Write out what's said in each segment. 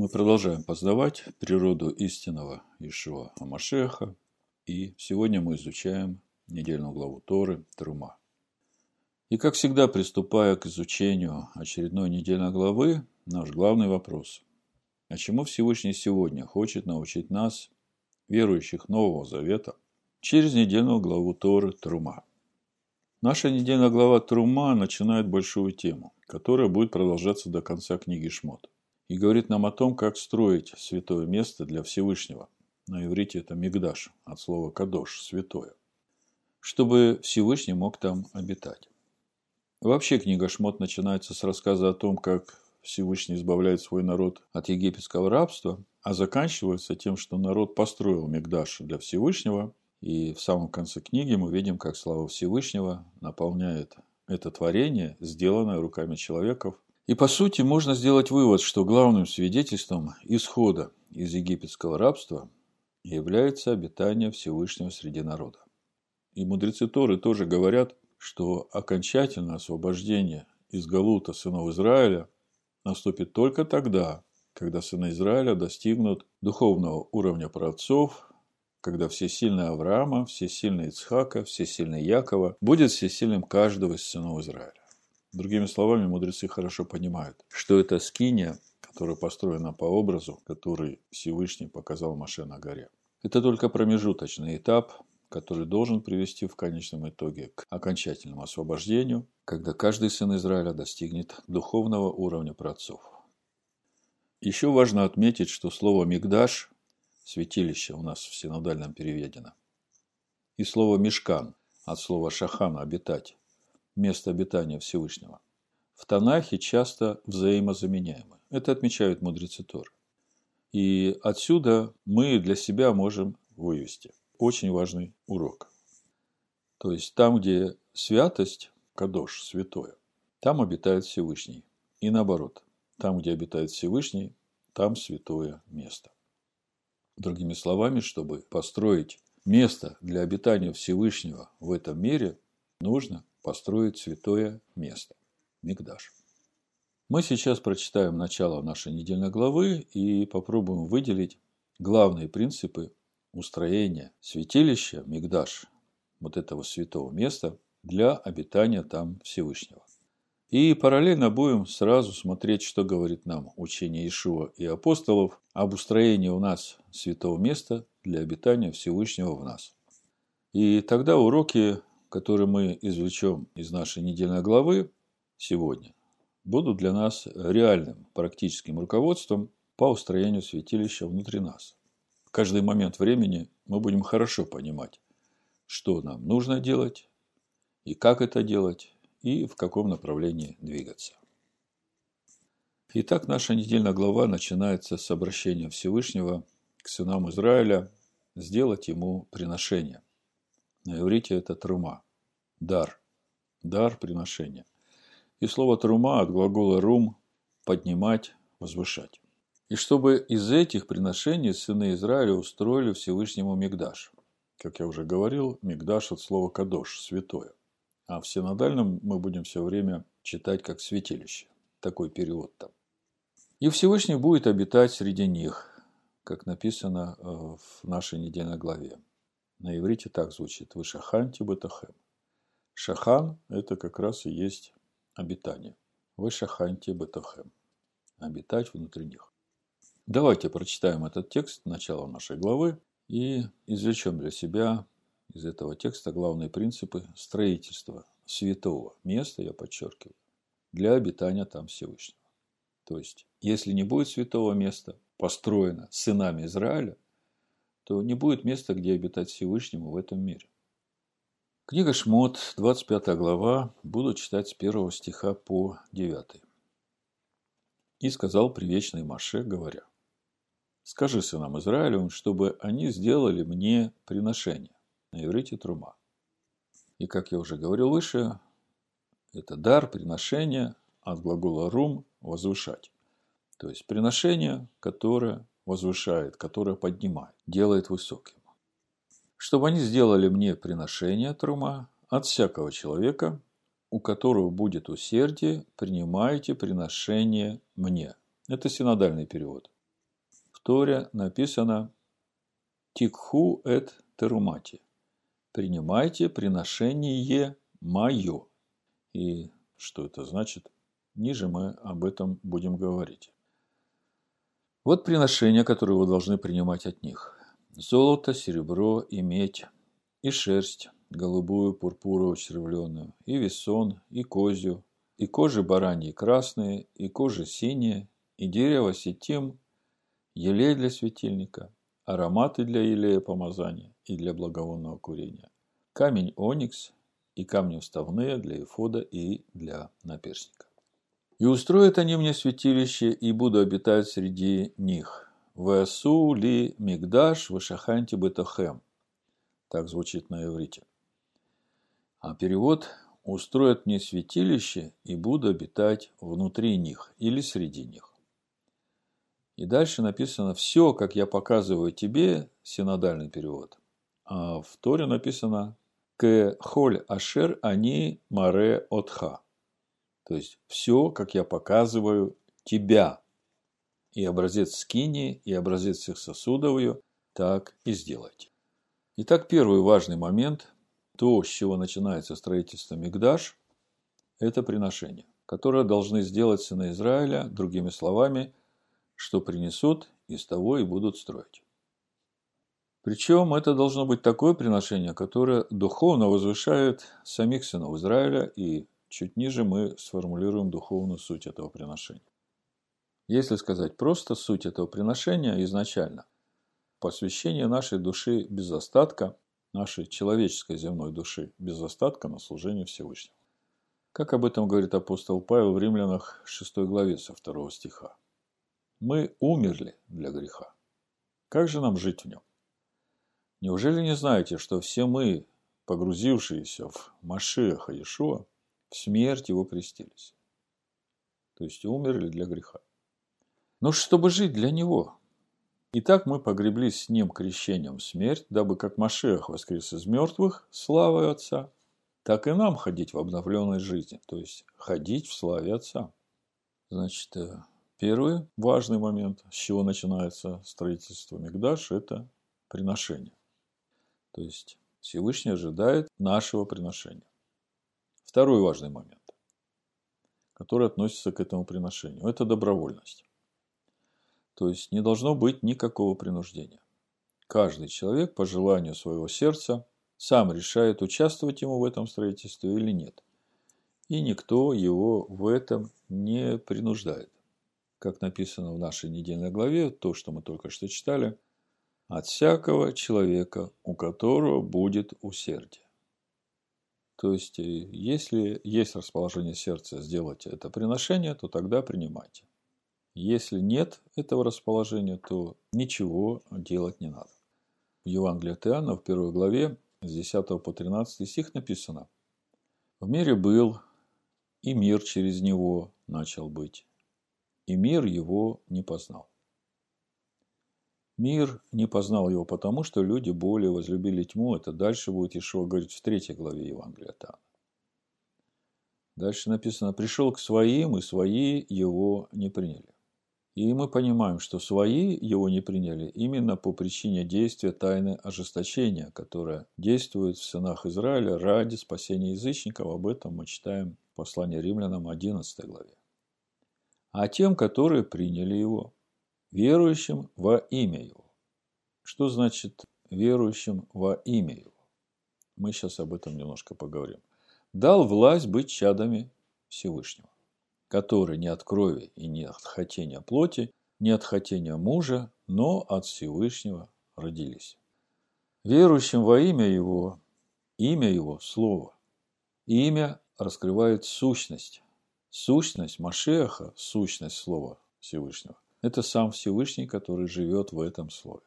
Мы продолжаем познавать природу истинного Ишуа Амашеха, и сегодня мы изучаем недельную главу Торы Трума. И, как всегда, приступая к изучению очередной недельной главы, наш главный вопрос – а чему Всевышний сегодня хочет научить нас, верующих Нового Завета, через недельную главу Торы Трума? Наша недельная глава Трума начинает большую тему, которая будет продолжаться до конца книги Шмот. И говорит нам о том, как строить святое место для Всевышнего. На иврите это Мигдаш, от слова Кадош, святое. Чтобы Всевышний мог там обитать. Вообще книга Шмот начинается с рассказа о том, как Всевышний избавляет свой народ от египетского рабства, а заканчивается тем, что народ построил Мигдаш для Всевышнего, и в самом конце книги мы видим, как слава Всевышнего наполняет это творение, сделанное руками человеков. И по сути можно сделать вывод, что главным свидетельством исхода из египетского рабства является обитание Всевышнего среди народа. И мудрецы Торы тоже говорят, что окончательное освобождение из Галута сынов Израиля наступит только тогда, когда сыны Израиля достигнут духовного уровня праотцов, когда всесильный Авраама, всесильный Ицхака, всесильный Якова будет всесильным каждого из сынов Израиля. Другими словами, мудрецы хорошо понимают, что это скиния, которая построена по образу, который Всевышний показал Маше на горе. Это только промежуточный этап, который должен привести в конечном итоге к окончательному освобождению, когда каждый сын Израиля достигнет духовного уровня праотцов. Еще важно отметить, что слово «мигдаш» – святилище у нас в синодальном переведено. И слово «мешкан» от слова «шахана» – обитать, место обитания Всевышнего. В Танахе часто взаимозаменяемы. Это отмечают мудрецы Тор. И отсюда мы для себя можем вывести очень важный урок. То есть там, где святость, кадош, святое, там обитает Всевышний. И наоборот, там, где обитает Всевышний, там святое место. Другими словами, чтобы построить место для обитания Всевышнего в этом мире, нужно построить святое место – Мигдаш. Мы сейчас прочитаем начало нашей недельной главы и попробуем выделить главные принципы устроения святилища, Мигдаш, вот этого святого места, для обитания там Всевышнего. И параллельно будем сразу смотреть, что говорит нам учение Ишуа и апостолов об устроении у нас святого места для обитания Всевышнего в нас. И тогда уроки, которые мы извлечем из нашей недельной главы сегодня, будут для нас реальным практическим руководством по устроению святилища внутри нас каждый момент времени мы будем хорошо понимать, что нам нужно делать, и как это делать, и в каком направлении двигаться. Итак, наша недельная глава начинается с обращения Всевышнего к сынам Израиля сделать ему приношение. На иврите это трума, дар, дар приношения. И слово трума от глагола рум – поднимать, возвышать. И чтобы из этих приношений сыны Израиля устроили Всевышнему Мигдаш. Как я уже говорил, Мигдаш от слова Кадош, святое. А в синодальном мы будем все время читать как святилище. Такой перевод там. И Всевышний будет обитать среди них, как написано э, в нашей недельной главе. На иврите так звучит. Вы шаханти бетахем. Шахан – это как раз и есть обитание. Вы шаханти бетахем. Обитать внутри них. Давайте прочитаем этот текст, начало нашей главы, и извлечем для себя из этого текста главные принципы строительства святого места, я подчеркиваю, для обитания там Всевышнего. То есть, если не будет святого места, построено сынами Израиля, то не будет места, где обитать Всевышнему в этом мире. Книга Шмот, 25 глава, буду читать с 1 стиха по 9. «И сказал привечный Маше, говоря, Скажи сынам Израилевым, чтобы они сделали мне приношение. На иврите трума. И, как я уже говорил выше, это дар, приношение от глагола рум – возвышать. То есть приношение, которое возвышает, которое поднимает, делает высоким. Чтобы они сделали мне приношение трума от всякого человека, у которого будет усердие, принимайте приношение мне. Это синодальный перевод. В Торе написано «Тикху эт терумати» – «Принимайте приношение мое». И что это значит? Ниже мы об этом будем говорить. Вот приношения, которые вы должны принимать от них. Золото, серебро и медь, и шерсть, голубую, пурпуровую, червленую, и весон, и козью, и кожи бараньи красные, и кожи синие, и дерево сетим, елей для светильника, ароматы для елея помазания и для благовонного курения, камень оникс и камни вставные для эфода и для наперстника. И устроят они мне святилище, и буду обитать среди них. Васу ли мигдаш вышаханти бетахем. Так звучит на иврите. А перевод «устроят мне святилище и буду обитать внутри них или среди них». И дальше написано «все, как я показываю тебе», синодальный перевод. А в Торе написано «к холь ашер они маре отха». То есть все, как я показываю тебя. И образец скини, и образец всех сосудов ее так и сделайте. Итак, первый важный момент то, с чего начинается строительство Мигдаш, это приношение, которое должны сделать сыны Израиля, другими словами, что принесут, из того и будут строить. Причем это должно быть такое приношение, которое духовно возвышает самих сынов Израиля, и чуть ниже мы сформулируем духовную суть этого приношения. Если сказать просто суть этого приношения изначально, посвящение нашей души без остатка нашей человеческой земной души без остатка на служение Всевышнему. Как об этом говорит апостол Павел в Римлянах 6 главе со 2 стиха. Мы умерли для греха. Как же нам жить в нем? Неужели не знаете, что все мы, погрузившиеся в Машеха Иешуа, в смерть его крестились? То есть умерли для греха. Но чтобы жить для него, Итак, мы погреблись с ним крещением в смерть, дабы как Машех воскрес из мертвых славой Отца, так и нам ходить в обновленной жизни, то есть ходить в славе Отца. Значит, э, первый важный момент, с чего начинается строительство Мигдаш, это приношение. То есть Всевышний ожидает нашего приношения. Второй важный момент, который относится к этому приношению, это добровольность. То есть не должно быть никакого принуждения. Каждый человек по желанию своего сердца сам решает, участвовать ему в этом строительстве или нет. И никто его в этом не принуждает. Как написано в нашей недельной главе, то, что мы только что читали, от всякого человека, у которого будет усердие. То есть, э, если есть расположение сердца сделать это приношение, то тогда принимайте. Если нет этого расположения, то ничего делать не надо. В Евангелии от Иоанна в первой главе с 10 по 13 стих написано «В мире был, и мир через него начал быть, и мир его не познал». Мир не познал его, потому что люди более возлюбили тьму. Это дальше будет Ишуа говорить в третьей главе Евангелия от Иоанна. Дальше написано, пришел к своим, и свои его не приняли. И мы понимаем, что свои его не приняли именно по причине действия тайны ожесточения, которая действует в сынах Израиля ради спасения язычников. Об этом мы читаем в послании римлянам 11 главе. А тем, которые приняли его, верующим во имя его. Что значит верующим во имя его? Мы сейчас об этом немножко поговорим. Дал власть быть чадами Всевышнего которые не от крови и не от хотения плоти, не от хотения мужа, но от Всевышнего родились. Верующим во имя Его, имя Его – Слово. Имя раскрывает сущность. Сущность Машеха – сущность Слова Всевышнего. Это сам Всевышний, который живет в этом Слове.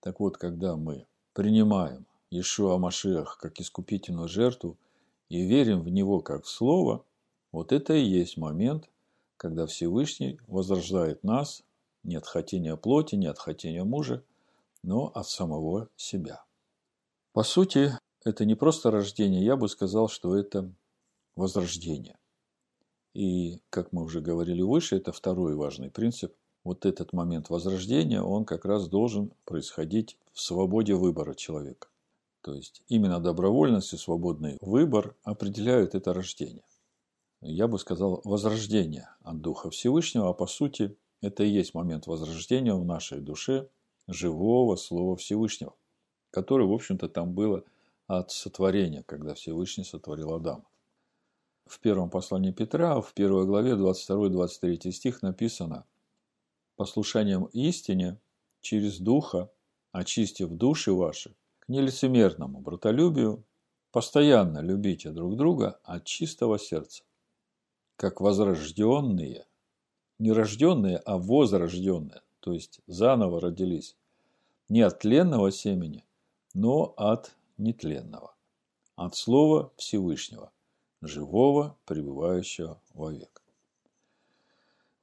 Так вот, когда мы принимаем Иешуа Машех как искупительную жертву и верим в Него как в Слово – вот это и есть момент, когда Всевышний возрождает нас не от хотения плоти, не от хотения мужа, но от самого себя. По сути, это не просто рождение, я бы сказал, что это возрождение. И, как мы уже говорили выше, это второй важный принцип вот этот момент возрождения, он как раз должен происходить в свободе выбора человека. То есть именно добровольность и свободный выбор определяют это рождение. Я бы сказал возрождение от Духа Всевышнего, а по сути это и есть момент возрождения в нашей душе живого Слова Всевышнего, которое, в общем-то, там было от сотворения, когда Всевышний сотворил Адама. В первом послании Петра, в первой главе, 22-23 стих написано «Послушанием истине через Духа, очистив души ваши, к нелицемерному братолюбию, постоянно любите друг друга от чистого сердца, как возрожденные, не рожденные, а возрожденные, то есть заново родились, не от тленного семени, но от нетленного, от Слова Всевышнего, живого, пребывающего вовек.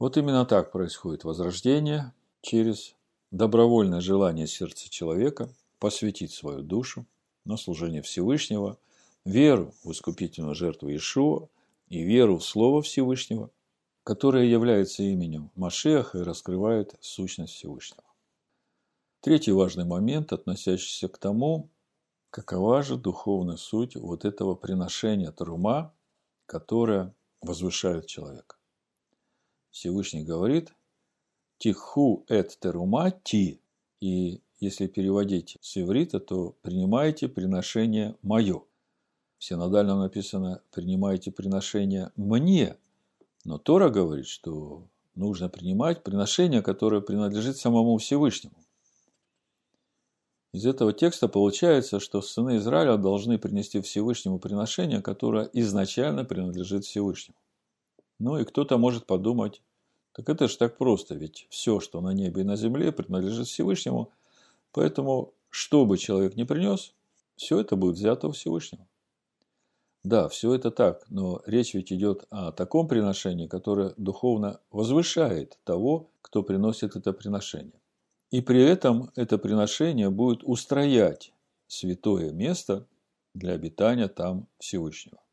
Вот именно так происходит возрождение через добровольное желание сердца человека посвятить свою душу на служение Всевышнего, веру в искупительную жертву Иешуа и веру в Слово Всевышнего, которое является именем Машеха и раскрывает сущность Всевышнего. Третий важный момент, относящийся к тому, Какова же духовная суть вот этого приношения Трума, которое возвышает человека? Всевышний говорит «Тиху эт терума ти» и если переводить с иврита, то «принимайте приношение мое». В синодальном написано «принимайте приношение мне», но Тора говорит, что нужно принимать приношение, которое принадлежит самому Всевышнему. Из этого текста получается, что сыны Израиля должны принести Всевышнему приношение, которое изначально принадлежит Всевышнему. Ну и кто-то может подумать, так это же так просто, ведь все, что на небе и на земле, принадлежит Всевышнему, поэтому, что бы человек ни принес, все это будет взято у Всевышнего. Да, все это так, но речь ведь идет о таком приношении, которое духовно возвышает того, кто приносит это приношение. И при этом это приношение будет устроять святое место для обитания там Всевышнего.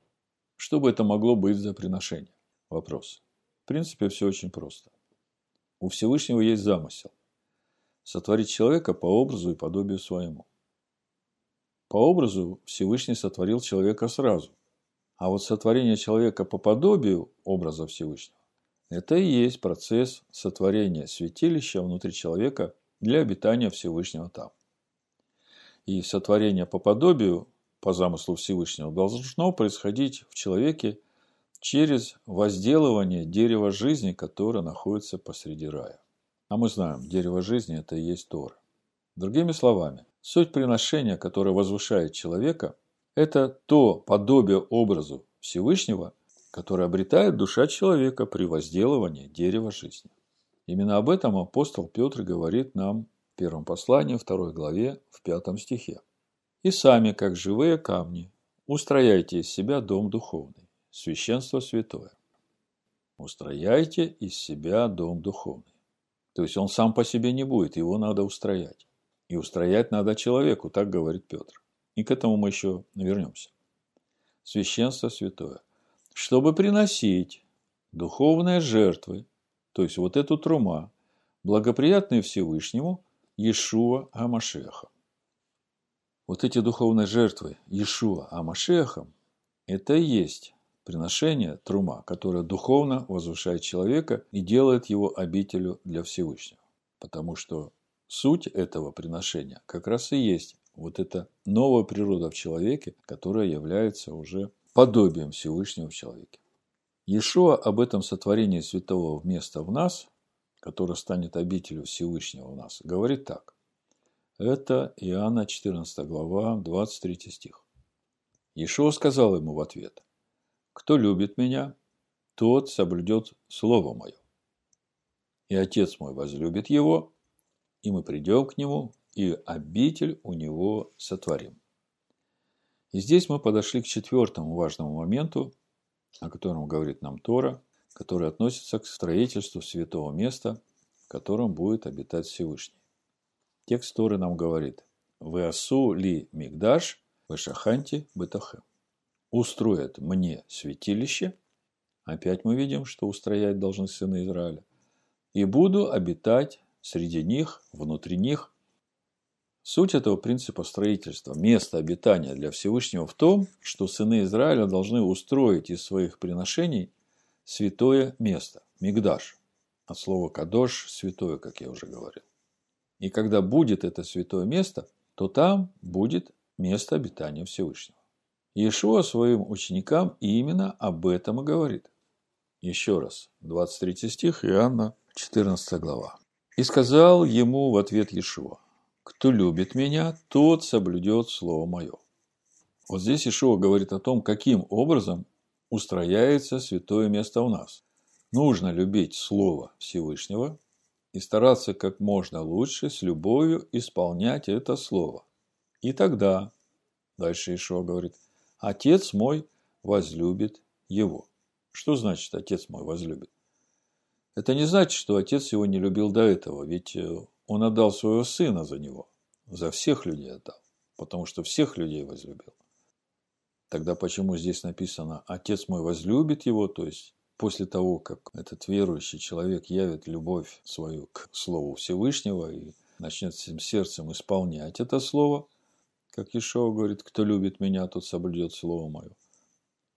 Что бы это могло быть за приношение? Вопрос. В принципе, все очень просто. У Всевышнего есть замысел. Сотворить человека по образу и подобию своему. По образу Всевышний сотворил человека сразу. А вот сотворение человека по подобию образа Всевышнего – это и есть процесс сотворения святилища внутри человека для обитания Всевышнего там. И сотворение по подобию, по замыслу Всевышнего, должно происходить в человеке через возделывание дерева жизни, которое находится посреди рая. А мы знаем, дерево жизни – это и есть Тора. Другими словами, суть приношения, которое возвышает человека, это то подобие образу Всевышнего, которое обретает душа человека при возделывании дерева жизни. Именно об этом апостол Петр говорит нам в первом послании, второй главе, в пятом стихе. «И сами, как живые камни, устрояйте из себя дом духовный, священство святое». Устрояйте из себя дом духовный. То есть он сам по себе не будет, его надо устроять. И устроять надо человеку, так говорит Петр. И к этому мы еще вернемся. Священство святое. Чтобы приносить духовные жертвы то есть вот эту трума, благоприятные Всевышнему Иешуа Амашеха. Вот эти духовные жертвы Иешуа Амашехом – это и есть приношение трума, которое духовно возвышает человека и делает его обителю для Всевышнего. Потому что суть этого приношения как раз и есть вот эта новая природа в человеке, которая является уже подобием Всевышнего в человеке. Иешуа об этом сотворении святого вместо в нас, которое станет обителью Всевышнего в нас, говорит так. Это Иоанна 14 глава, 23 стих. Иешуа сказал ему в ответ, «Кто любит меня, тот соблюдет Слово Мое. И Отец мой возлюбит его, и мы придем к нему, и обитель у него сотворим». И здесь мы подошли к четвертому важному моменту, о котором говорит нам Тора, который относится к строительству святого места, в котором будет обитать Всевышний. Текст Торы нам говорит «Веасу ли мигдаш вешаханти бетахем» «Устроят мне святилище» Опять мы видим, что устроять должны сыны Израиля. и буду обитать среди них, внутри них. Суть этого принципа строительства, место обитания для Всевышнего в том, что сыны Израиля должны устроить из своих приношений святое место, мигдаш, от слова кадош – святое, как я уже говорил. И когда будет это святое место, то там будет место обитания Всевышнего. Иешуа своим ученикам именно об этом и говорит. Еще раз, 23 стих Иоанна, 14 глава. «И сказал ему в ответ Иешуа, кто любит меня, тот соблюдет слово мое». Вот здесь Иешуа говорит о том, каким образом устрояется святое место у нас. Нужно любить Слово Всевышнего и стараться как можно лучше с любовью исполнять это Слово. И тогда, дальше Ишуа говорит, Отец мой возлюбит его. Что значит Отец мой возлюбит? Это не значит, что Отец его не любил до этого, ведь э, он отдал своего сына за него, за всех людей отдал, потому что всех людей возлюбил. Тогда почему здесь написано «Отец мой возлюбит его», то есть после того, как этот верующий человек явит любовь свою к Слову Всевышнего и начнет всем сердцем исполнять это Слово – как Ишова говорит, кто любит меня, тот соблюдет слово мое.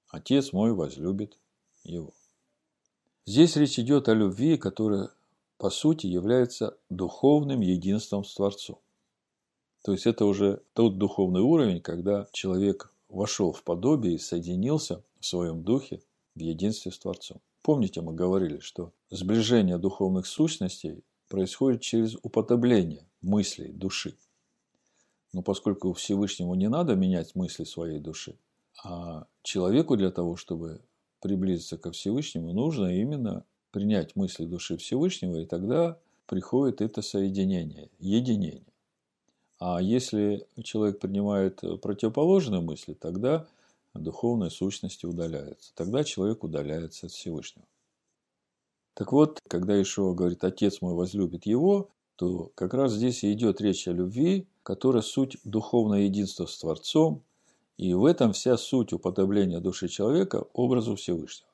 Отец мой возлюбит его. Здесь речь идет о любви, которая, по сути, является духовным единством с Творцом. То есть это уже тот духовный уровень, когда человек вошел в подобие и соединился в своем духе в единстве с Творцом. Помните, мы говорили, что сближение духовных сущностей происходит через уподобление мыслей души. Но поскольку Всевышнему не надо менять мысли своей души, а человеку для того, чтобы приблизиться ко Всевышнему, нужно именно принять мысли души Всевышнего, и тогда приходит это соединение, единение. А если человек принимает противоположные мысли, тогда духовные сущности удаляются. Тогда человек удаляется от Всевышнего. Так вот, когда Ишуа говорит «Отец мой возлюбит его», то как раз здесь и идет речь о любви, которая суть духовное единство с Творцом, и в этом вся суть уподобления души человека образу Всевышнего.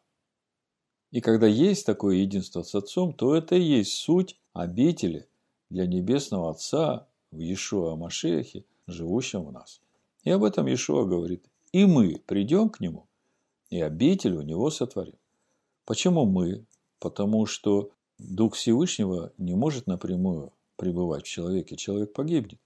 И когда есть такое единство с Отцом, то это и есть суть обители для Небесного Отца в Иешуа Машехе, живущем в нас. И об этом Иешуа говорит. И мы придем к Нему, и обитель у Него сотворим. Почему мы? Потому что Дух Всевышнего не может напрямую пребывать в человеке, человек погибнет.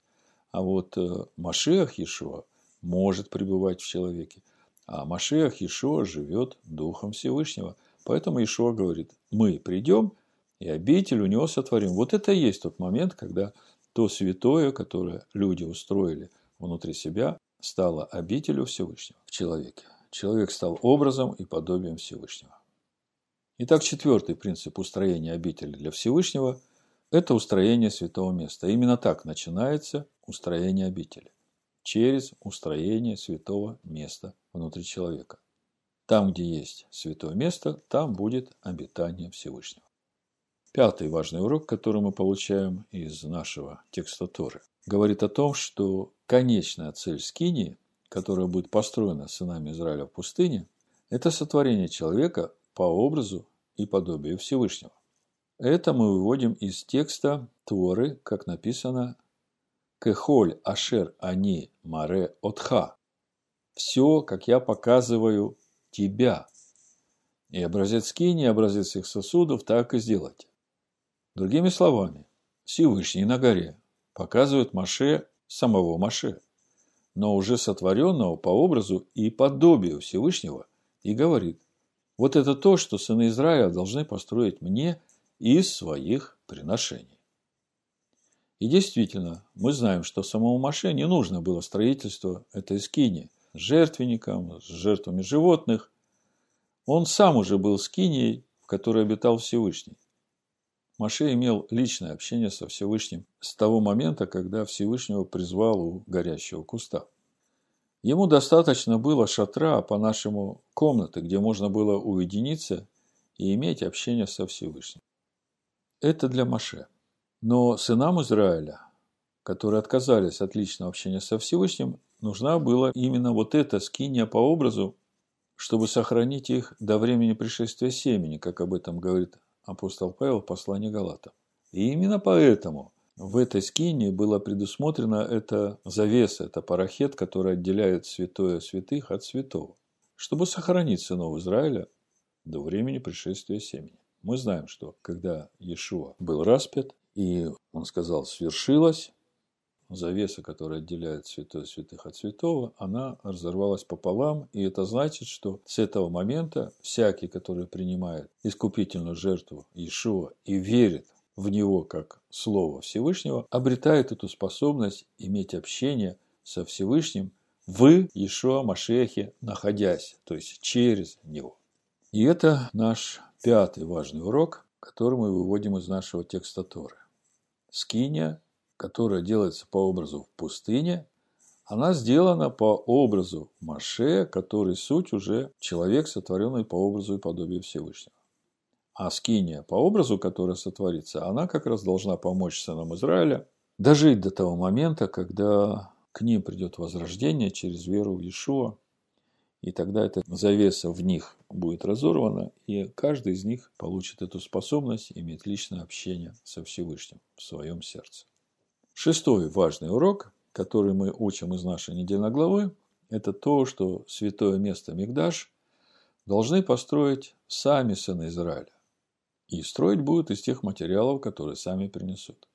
А вот э, Машех Иешуа может пребывать в человеке. А Машех Иешуа живет Духом Всевышнего. Поэтому Иешуа говорит, мы придем и обитель у него сотворим. Вот это и есть тот момент, когда то святое, которое люди устроили внутри себя, стало обителю Всевышнего в человеке. Человек стал образом и подобием Всевышнего. Итак, четвертый принцип устроения обители для Всевышнего – это устроение святого места. Именно так начинается устроение обители. Через устроение святого места внутри человека. Там, где есть святое место, там будет обитание Всевышнего. Пятый важный урок, который мы получаем из нашего текста Торы, говорит о том, что конечная цель Скинии, которая будет построена сынами Израиля в пустыне, это сотворение человека по образу и подобию Всевышнего. Это мы выводим из текста Творы, как написано «Кехоль ашер ани маре отха» «Все, как я показываю тебя». И образец скини, образец их сосудов так и сделайте. Другими словами, Всевышний на горе показывает Маше самого Маше, но уже сотворенного по образу и подобию Всевышнего, и говорит, вот это то, что сыны Израиля должны построить мне – из своих приношений. И действительно, мы знаем, что самому Маше не нужно было строительство этой скини с жертвенником, с жертвами животных. Он сам уже был скинией, в которой обитал Всевышний. Маше имел личное общение со Всевышним с того момента, когда Всевышнего призвал у горящего куста. Ему достаточно было шатра, по-нашему, комнаты, где можно было уединиться и иметь общение со Всевышним. Это для Маше. Но сынам Израиля, которые отказались от личного общения со Всевышним, нужна была именно вот эта скиния по образу, чтобы сохранить их до времени пришествия семени, как об этом говорит апостол Павел в послании Галатам. И именно поэтому в этой скине была предусмотрена эта завеса, это парахет, который отделяет святое святых от святого, чтобы сохранить сынов Израиля до времени пришествия семени. Мы знаем, что когда Иешуа был распят, и он сказал «свершилось», завеса, которая отделяет святое святых от святого, она разорвалась пополам, и это значит, что с этого момента всякий, который принимает искупительную жертву Иешуа и верит в него как Слово Всевышнего, обретает эту способность иметь общение со Всевышним в Иешуа Машехе, находясь, то есть через него. И это наш пятый важный урок, который мы выводим из нашего текста Торы. Скиния которая делается по образу в пустыне, она сделана по образу Маше, который суть уже человек, сотворенный по образу и подобию Всевышнего. А скиния по образу, которая сотворится, она как раз должна помочь сынам Израиля дожить до того момента, когда к ним придет возрождение через веру в Иешуа, и тогда эта завеса в них будет разорвана, и каждый из них получит эту способность иметь личное общение со Всевышним в своем сердце. Шестой важный урок, который мы учим из нашей недельной главы, это то, что святое место Мигдаш должны построить сами сыны Израиля. И строить будут из тех материалов, которые сами принесут.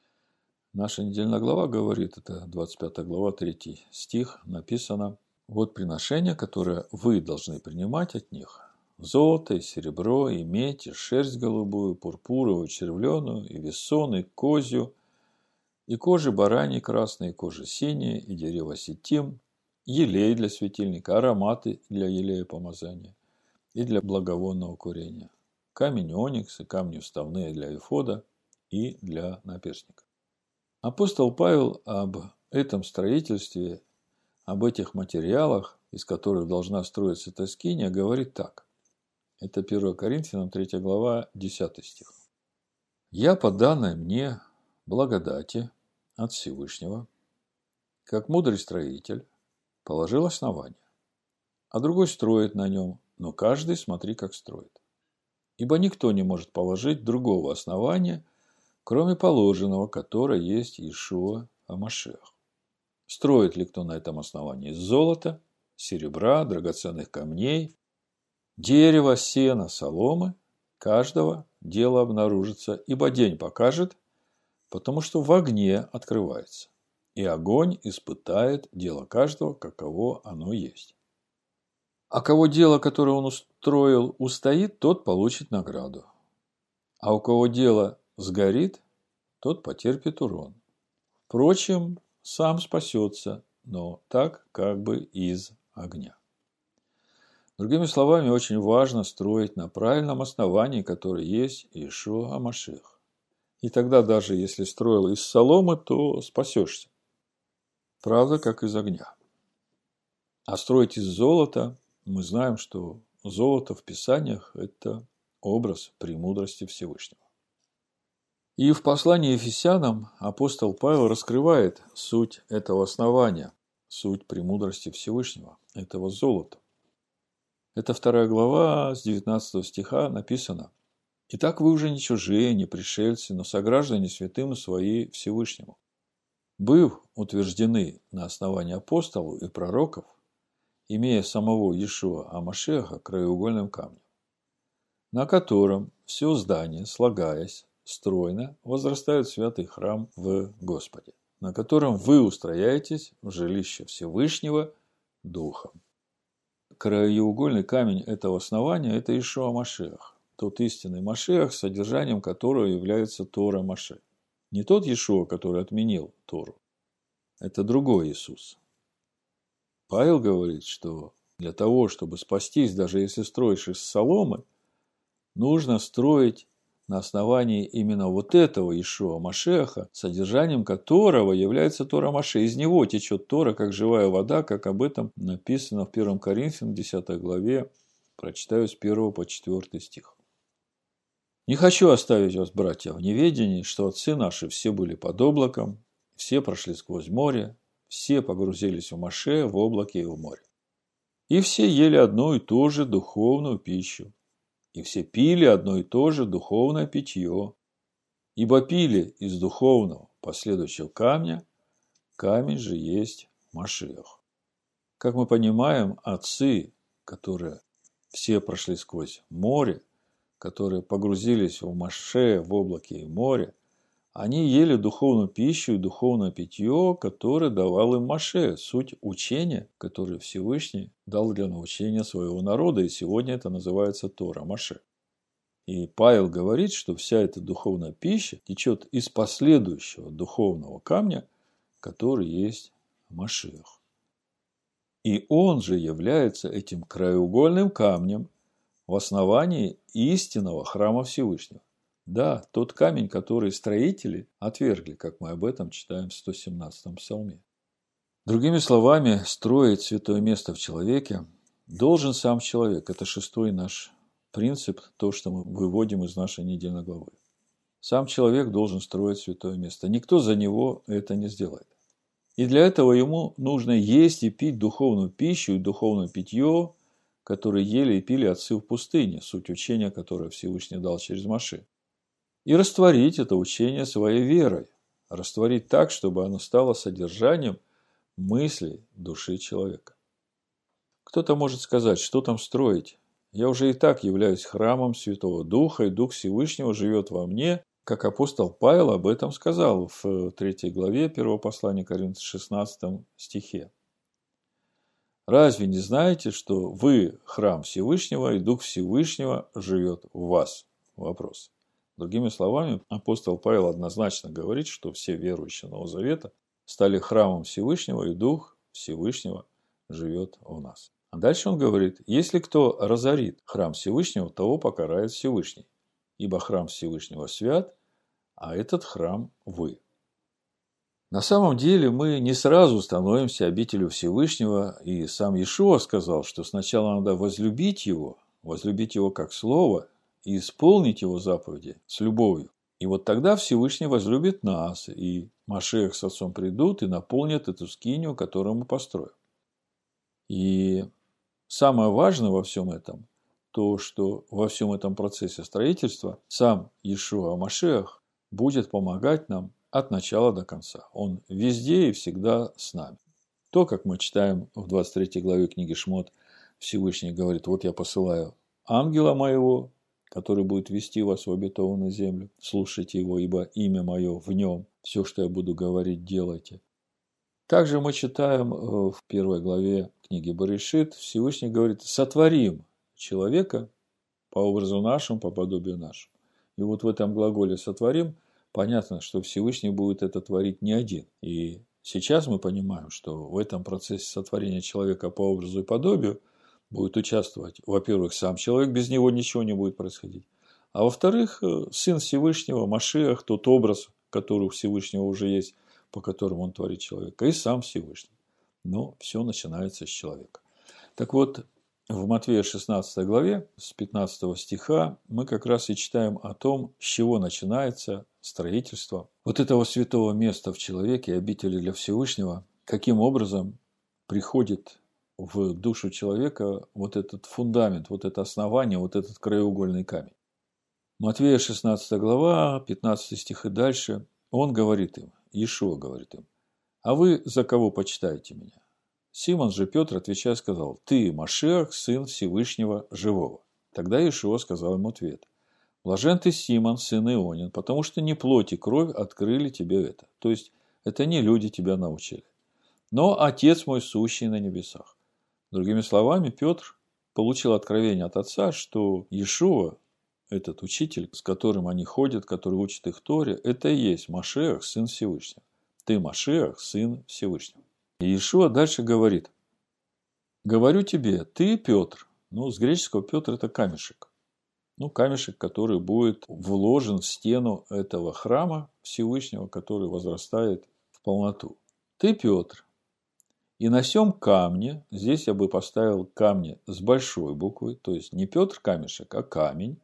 Наша недельная глава говорит, это 25 глава, 3 стих, написано, «Вот приношение, которое вы должны принимать от них, золото, и серебро, и медь, и шерсть голубую, пурпуровую, червленую, и весон, и козью, и кожи бараньи красные, и кожи синие, и дерево сетим, елей для светильника, ароматы для елея помазания и для благовонного курения, камень оникс и камни вставные для эфода и для наперстника. Апостол Павел об этом строительстве, об этих материалах, из которых должна строиться Тоскиния, говорит так. Это 1 Коринфянам 3 глава, 10 стих. «Я по данной мне благодати от Всевышнего, как мудрый строитель, положил основание, а другой строит на нем, но каждый смотри, как строит. Ибо никто не может положить другого основания, кроме положенного, которое есть Иешуа Амашех. Строит ли кто на этом основании из золота, серебра, драгоценных камней, дерева, сена, соломы, каждого дело обнаружится, ибо день покажет, потому что в огне открывается, и огонь испытает дело каждого, каково оно есть. А кого дело, которое он устроил, устоит, тот получит награду. А у кого дело сгорит, тот потерпит урон. Впрочем, сам спасется, но так как бы из огня. Другими словами, очень важно строить на правильном основании, которое есть Ишуа Амаших. И тогда даже если строил из соломы, то спасешься. Правда, как из огня. А строить из золота, мы знаем, что золото в Писаниях – это образ премудрости Всевышнего. И в послании Ефесянам апостол Павел раскрывает суть этого основания, суть премудрости Всевышнего, этого золота. Это вторая глава с 19 стиха написано. Итак, вы уже не чужие, не пришельцы, но сограждане святым свои Всевышнему. Быв утверждены на основании апостолов и пророков, имея самого Иешуа Амашеха краеугольным камнем, на котором все здание, слагаясь, стройно возрастает святый храм в Господе, на котором вы устрояетесь в жилище Всевышнего Духом. Краеугольный камень этого основания – это Ишуа Машех тот истинный Машех, содержанием которого является Тора Маше. Не тот Иешуа, который отменил Тору. Это другой Иисус. Павел говорит, что для того, чтобы спастись, даже если строишь из соломы, нужно строить на основании именно вот этого Ишуа Машеха, содержанием которого является Тора Маше. Из него течет Тора, как живая вода, как об этом написано в 1 Коринфянам 10 главе. Прочитаю с 1 по 4 стих. Не хочу оставить вас, братья, в неведении, что отцы наши все были под облаком, все прошли сквозь море, все погрузились в Маше, в облаке и в море. И все ели одну и ту же духовную пищу, и все пили одно и то же духовное питье. Ибо пили из духовного последующего камня, камень же есть Машиах. Как мы понимаем, отцы, которые все прошли сквозь море, которые погрузились в Маше, в облаке и море, они ели духовную пищу и духовное питье, которое давал им Маше, суть учения, которое Всевышний дал для научения своего народа, и сегодня это называется Тора Маше. И Павел говорит, что вся эта духовная пища течет из последующего духовного камня, который есть Машиах. И он же является этим краеугольным камнем в основании истинного храма Всевышнего. Да, тот камень, который строители отвергли, как мы об этом читаем в 117-м псалме. Другими словами, строить святое место в человеке должен сам человек. Это шестой наш принцип, то, что мы выводим из нашей недельной главы. Сам человек должен строить святое место. Никто за него это не сделает. И для этого ему нужно есть и пить духовную пищу и духовное питье, которые ели и пили отцы в пустыне, суть учения, которое Всевышний дал через Маши. И растворить это учение своей верой. Растворить так, чтобы оно стало содержанием мыслей души человека. Кто-то может сказать, что там строить? Я уже и так являюсь храмом Святого Духа, и Дух Всевышнего живет во мне, как апостол Павел об этом сказал в третьей главе первого послания Коринфянам 16 стихе. Разве не знаете, что вы храм Всевышнего, и Дух Всевышнего живет в вас? Вопрос. Другими словами, апостол Павел однозначно говорит, что все верующие Нового Завета стали храмом Всевышнего, и Дух Всевышнего живет в нас. А дальше он говорит, если кто разорит храм Всевышнего, того покарает Всевышний, ибо храм Всевышнего свят, а этот храм вы. На самом деле мы не сразу становимся обителю Всевышнего, и сам Иешуа сказал, что сначала надо возлюбить его, возлюбить его как слово, и исполнить его заповеди с любовью. И вот тогда Всевышний возлюбит нас, и Машех с отцом придут и наполнят эту скинию, которую мы построим. И Самое важное во всем этом, то, что во всем этом процессе строительства сам Иешуа Машех будет помогать нам от начала до конца. Он везде и всегда с нами. То, как мы читаем в 23 главе книги Шмот, Всевышний говорит, вот я посылаю ангела моего, который будет вести вас в обетованную землю. Слушайте его, ибо имя мое в нем. Все, что я буду говорить, делайте. Также мы читаем э, в первой главе книги Баришит, Всевышний говорит, сотворим человека по образу нашему, по подобию нашему. И вот в этом глаголе сотворим, понятно, что Всевышний будет это творить не один. И сейчас мы понимаем, что в этом процессе сотворения человека по образу и подобию будет участвовать, во-первых, сам человек, без него ничего не будет происходить. А во-вторых, э, Сын Всевышнего, Машиах, тот образ, который у Всевышнего уже есть, по которым он творит человека, и сам Всевышний. Но все начинается с человека. Так вот, в Матвея 16 главе, с 15 стиха, мы как раз и читаем о том, с чего начинается строительство вот этого святого места в человеке, обители для Всевышнего, каким образом приходит в душу человека вот этот фундамент, вот это основание, вот этот краеугольный камень. Матвея 16 глава, 15 стих и дальше, он говорит им, Иешуа говорит им, «А вы за кого почитаете меня?» Симон же Петр, отвечая, сказал, «Ты, Машех, сын Всевышнего Живого». Тогда Иешуа сказал ему ответ, «Блажен ты, Симон, сын Ионин, потому что не плоть и кровь открыли тебе это». То есть, это не люди тебя научили, но Отец мой сущий на небесах. Другими словами, Петр получил откровение от Отца, что Иешуа этот учитель, с которым они ходят, который учит их Торе, это и есть Машех, сын Всевышнего. Ты Машех, сын Всевышнего. И Иешуа дальше говорит, говорю тебе, ты Петр, ну, с греческого Петр это камешек. Ну, камешек, который будет вложен в стену этого храма Всевышнего, который возрастает в полноту. Ты Петр. И на сем камне, здесь я бы поставил камни с большой буквы, то есть не Петр камешек, а камень,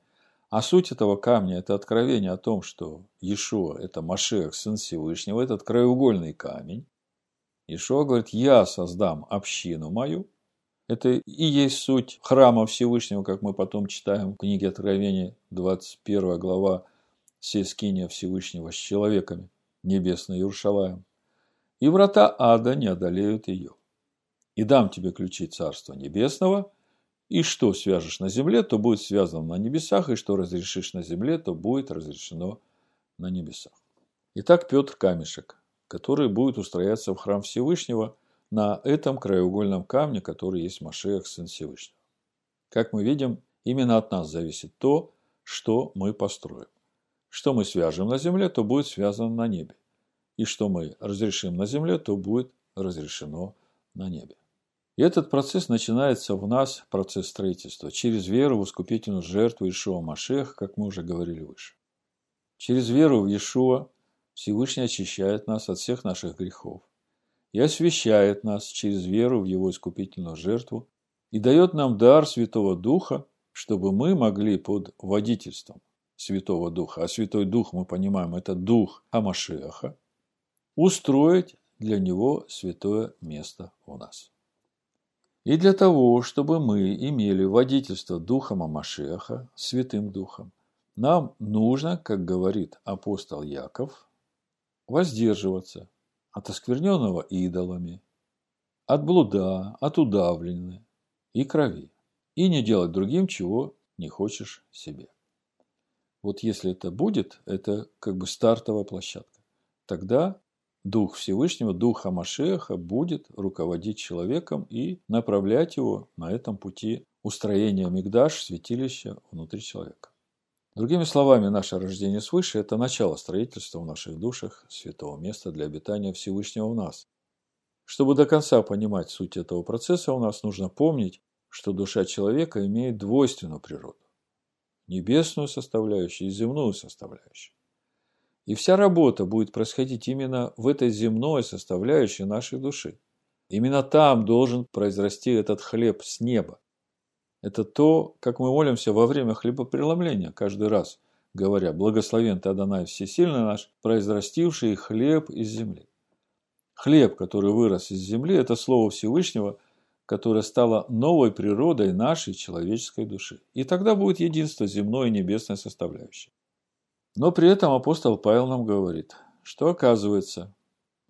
а суть этого камня – это откровение о том, что Иешуа – это Машех, Сын Всевышнего, этот краеугольный камень. Иешуа говорит, я создам общину мою, Это и есть суть храма Всевышнего, как мы потом читаем в книге Откровения, 21 глава, «Се скиния Всевышнего с человеками, небесный Иерушалаем, и врата ада не одолеют ее. И дам тебе ключи Царства Небесного, и что свяжешь на земле, то будет связано на небесах, и что разрешишь на земле, то будет разрешено на небесах. Итак, Петр Камешек, который будет устрояться в храм Всевышнего на этом краеугольном камне, который есть Машех, Сын Всевышнего. Как мы видим, именно от нас зависит то, что мы построим. Что мы свяжем на земле, то будет связано на небе. И что мы разрешим на земле, то будет разрешено на небе. И этот процесс начинается в нас, процесс строительства, через веру в искупительную жертву Ишуа Машех, как мы уже говорили выше. Через веру в Иешуа Всевышний очищает нас от всех наших грехов и освящает нас через веру в Его искупительную жертву и дает нам дар Святого Духа, чтобы мы могли под водительством Святого Духа, а Святой Дух, мы понимаем, это Дух Амашеха, устроить для Него святое место у нас. И для того, чтобы мы имели водительство Духом Амашеха, Святым Духом, нам нужно, как говорит апостол Яков, воздерживаться от оскверненного идолами, от блуда, от удавлены и крови, и не делать другим, чего не хочешь себе. Вот если это будет, это как бы стартовая площадка. Тогда Дух Всевышнего, Дух Амашеха будет руководить человеком и направлять его на этом пути устроения Мигдаш, святилища внутри человека. Другими словами, наше рождение свыше – это начало строительства в наших душах святого места для обитания Всевышнего в нас. Чтобы до конца понимать суть этого процесса, у нас нужно помнить, что душа человека имеет двойственную природу – небесную составляющую и земную составляющую. И вся работа будет происходить именно в этой земной составляющей нашей души. Именно там должен произрасти этот хлеб с неба. Это то, как мы молимся во время хлебопреломления каждый раз, говоря «Благословен ты, Адонай, всесильный наш, произрастивший хлеб из земли». Хлеб, который вырос из земли, это Слово Всевышнего, которое стало новой природой нашей человеческой души. И тогда будет единство земной и небесной составляющей. Но при этом апостол Павел нам говорит, что оказывается,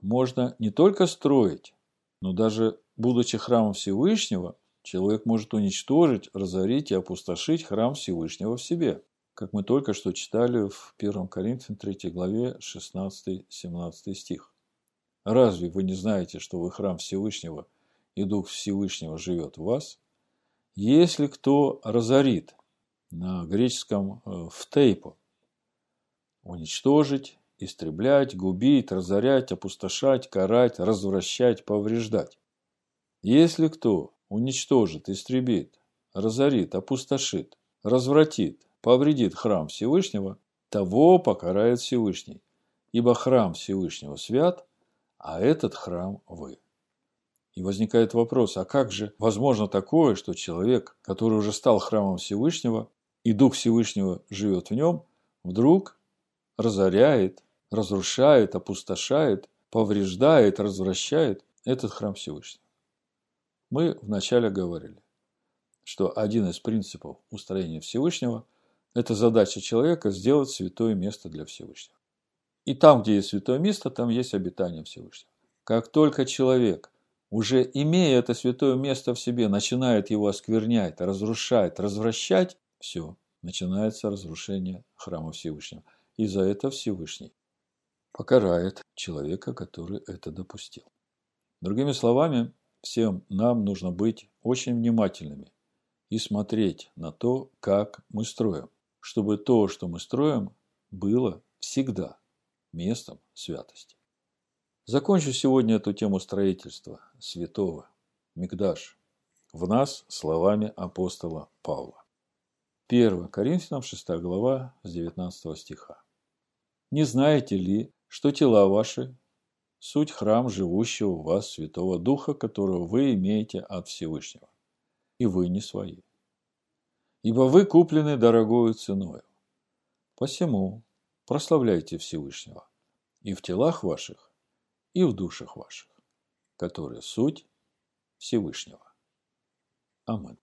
можно не только строить, но даже будучи храмом Всевышнего, Человек может уничтожить, разорить и опустошить храм Всевышнего в себе, как мы только что читали в 1 Коринфян 3 главе 16-17 стих. Разве вы не знаете, что вы храм Всевышнего, и Дух Всевышнего живет в вас? Если кто разорит, на греческом э, в тейпо, уничтожить, истреблять, губить, разорять, опустошать, карать, развращать, повреждать. Если кто уничтожит, истребит, разорит, опустошит, развратит, повредит храм Всевышнего, того покарает Всевышний, ибо храм Всевышнего свят, а этот храм вы. И возникает вопрос, а как же возможно такое, что человек, который уже стал храмом Всевышнего, и Дух Всевышнего живет в нем, вдруг разоряет, разрушает, опустошает, повреждает, развращает этот храм Всевышнего? Мы вначале говорили, что один из принципов устроения Всевышнего – это задача человека сделать святое место для Всевышнего. И там, где есть святое место, там есть обитание Всевышнего. Как только человек, уже имея это святое место в себе, начинает его осквернять, разрушать, развращать, все, начинается разрушение храма Всевышнего. И за это Всевышний покарает человека, который это допустил. Другими словами, всем нам нужно быть очень внимательными и смотреть на то, как мы строим, чтобы то, что мы строим, было всегда местом святости. Закончу сегодня эту тему строительства святого, Мигдаш, в нас словами апостола Павла. 1 Коринфянам 6 глава с 19 стиха. «Не знаете ли, что тела ваши суть храм живущего у вас Святого Духа, которого вы имеете от Всевышнего. И вы не свои. Ибо вы куплены дорогою ценою. Посему прославляйте Всевышнего и в телах ваших, и в душах ваших, которые суть Всевышнего. Амен.